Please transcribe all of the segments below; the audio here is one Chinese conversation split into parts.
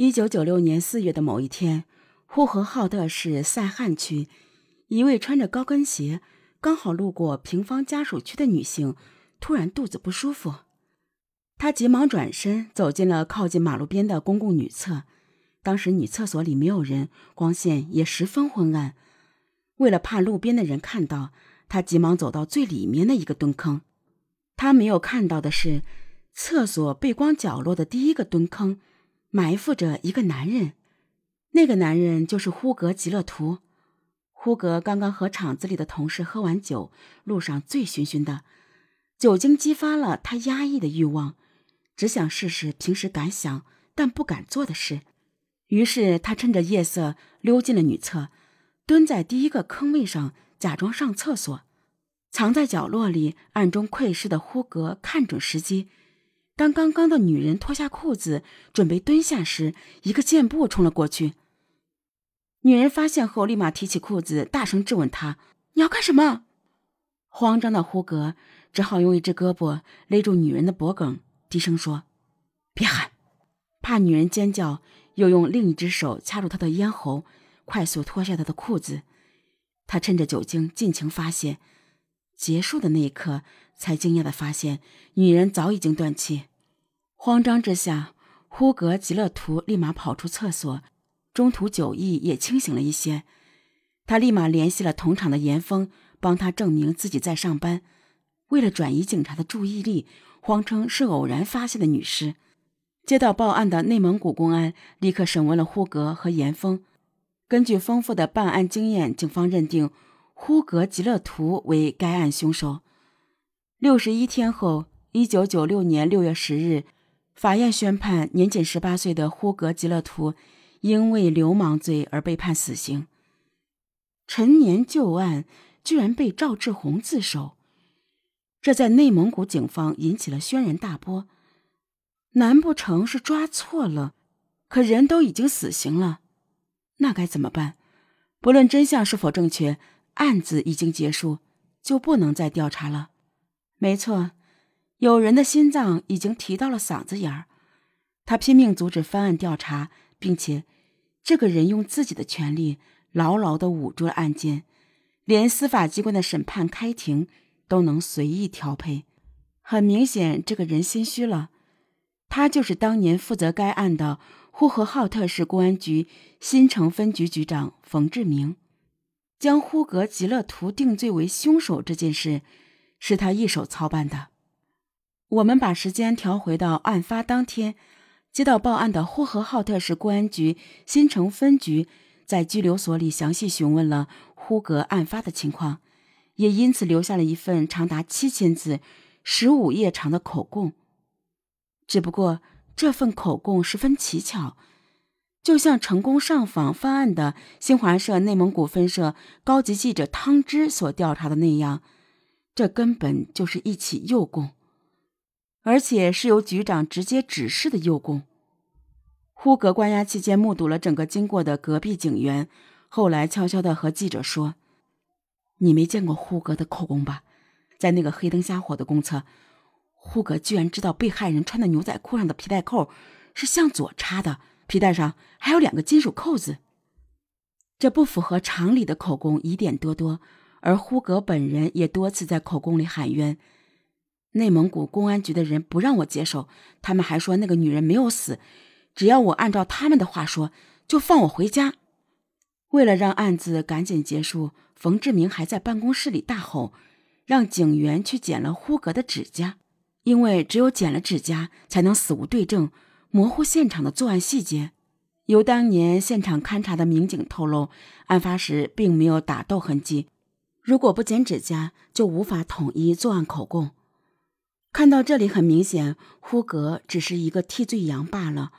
一九九六年四月的某一天，呼和浩特市赛罕区，一位穿着高跟鞋、刚好路过平房家属区的女性，突然肚子不舒服。她急忙转身走进了靠近马路边的公共女厕。当时女厕所里没有人，光线也十分昏暗。为了怕路边的人看到，她急忙走到最里面的一个蹲坑。她没有看到的是，厕所背光角落的第一个蹲坑。埋伏着一个男人，那个男人就是呼格吉勒图。呼格刚刚和厂子里的同事喝完酒，路上醉醺醺的，酒精激发了他压抑的欲望，只想试试平时敢想但不敢做的事。于是他趁着夜色溜进了女厕，蹲在第一个坑位上，假装上厕所，藏在角落里暗中窥视的呼格看准时机。当刚刚的女人脱下裤子准备蹲下时，一个箭步冲了过去。女人发现后，立马提起裤子，大声质问他：“你要干什么？”慌张的胡格只好用一只胳膊勒住女人的脖颈，低声说：“别喊！”怕女人尖叫，又用另一只手掐住她的咽喉，快速脱下她的裤子。他趁着酒精尽情发泄，结束的那一刻，才惊讶的发现女人早已经断气。慌张之下，呼格吉勒图立马跑出厕所，中途酒意也清醒了一些。他立马联系了同厂的严峰，帮他证明自己在上班。为了转移警察的注意力，谎称是偶然发现的女尸。接到报案的内蒙古公安立刻审问了呼格和严峰。根据丰富的办案经验，警方认定呼格吉勒图为该案凶手。六十一天后，一九九六年六月十日。法院宣判，年仅十八岁的呼格吉勒图因为流氓罪而被判死刑。陈年旧案居然被赵志红自首，这在内蒙古警方引起了轩然大波。难不成是抓错了？可人都已经死刑了，那该怎么办？不论真相是否正确，案子已经结束，就不能再调查了。没错。有人的心脏已经提到了嗓子眼儿，他拼命阻止翻案调查，并且，这个人用自己的权力牢牢地捂住了案件，连司法机关的审判开庭都能随意调配。很明显，这个人心虚了。他就是当年负责该案的呼和浩特市公安局新城分局局长冯志明，将呼格吉勒图定罪为凶手这件事，是他一手操办的。我们把时间调回到案发当天，接到报案的呼和浩特市公安局新城分局在拘留所里详细询问了呼格案发的情况，也因此留下了一份长达七千字、十五页长的口供。只不过这份口供十分蹊跷，就像成功上访翻案的新华社内蒙古分社高级记者汤芝所调查的那样，这根本就是一起诱供。而且是由局长直接指示的诱供。呼格关押期间目睹了整个经过的隔壁警员，后来悄悄地和记者说：“你没见过呼格的口供吧？在那个黑灯瞎火的公厕，呼格居然知道被害人穿的牛仔裤上的皮带扣是向左插的，皮带上还有两个金属扣子。这不符合常理的口供疑点多多，而呼格本人也多次在口供里喊冤。”内蒙古公安局的人不让我接手，他们还说那个女人没有死，只要我按照他们的话说，就放我回家。为了让案子赶紧结束，冯志明还在办公室里大吼，让警员去剪了呼格的指甲，因为只有剪了指甲，才能死无对证，模糊现场的作案细节。由当年现场勘查的民警透露，案发时并没有打斗痕迹，如果不剪指甲，就无法统一作案口供。看到这里，很明显，呼格只是一个替罪羊罢了。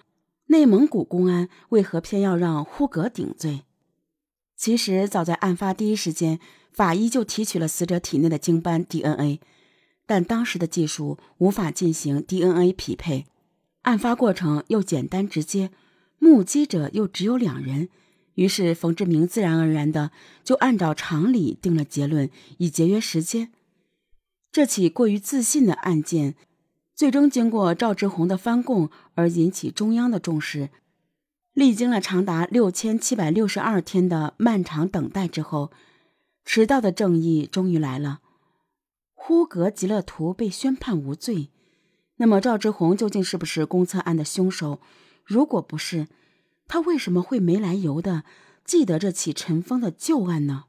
内蒙古公安为何偏要让呼格顶罪？其实，早在案发第一时间，法医就提取了死者体内的精斑 DNA，但当时的技术无法进行 DNA 匹配，案发过程又简单直接，目击者又只有两人，于是冯志明自然而然的就按照常理定了结论，以节约时间。这起过于自信的案件，最终经过赵志红的翻供而引起中央的重视。历经了长达六千七百六十二天的漫长等待之后，迟到的正义终于来了。呼格吉勒图被宣判无罪。那么赵志红究竟是不是公测案的凶手？如果不是，他为什么会没来由的记得这起尘封的旧案呢？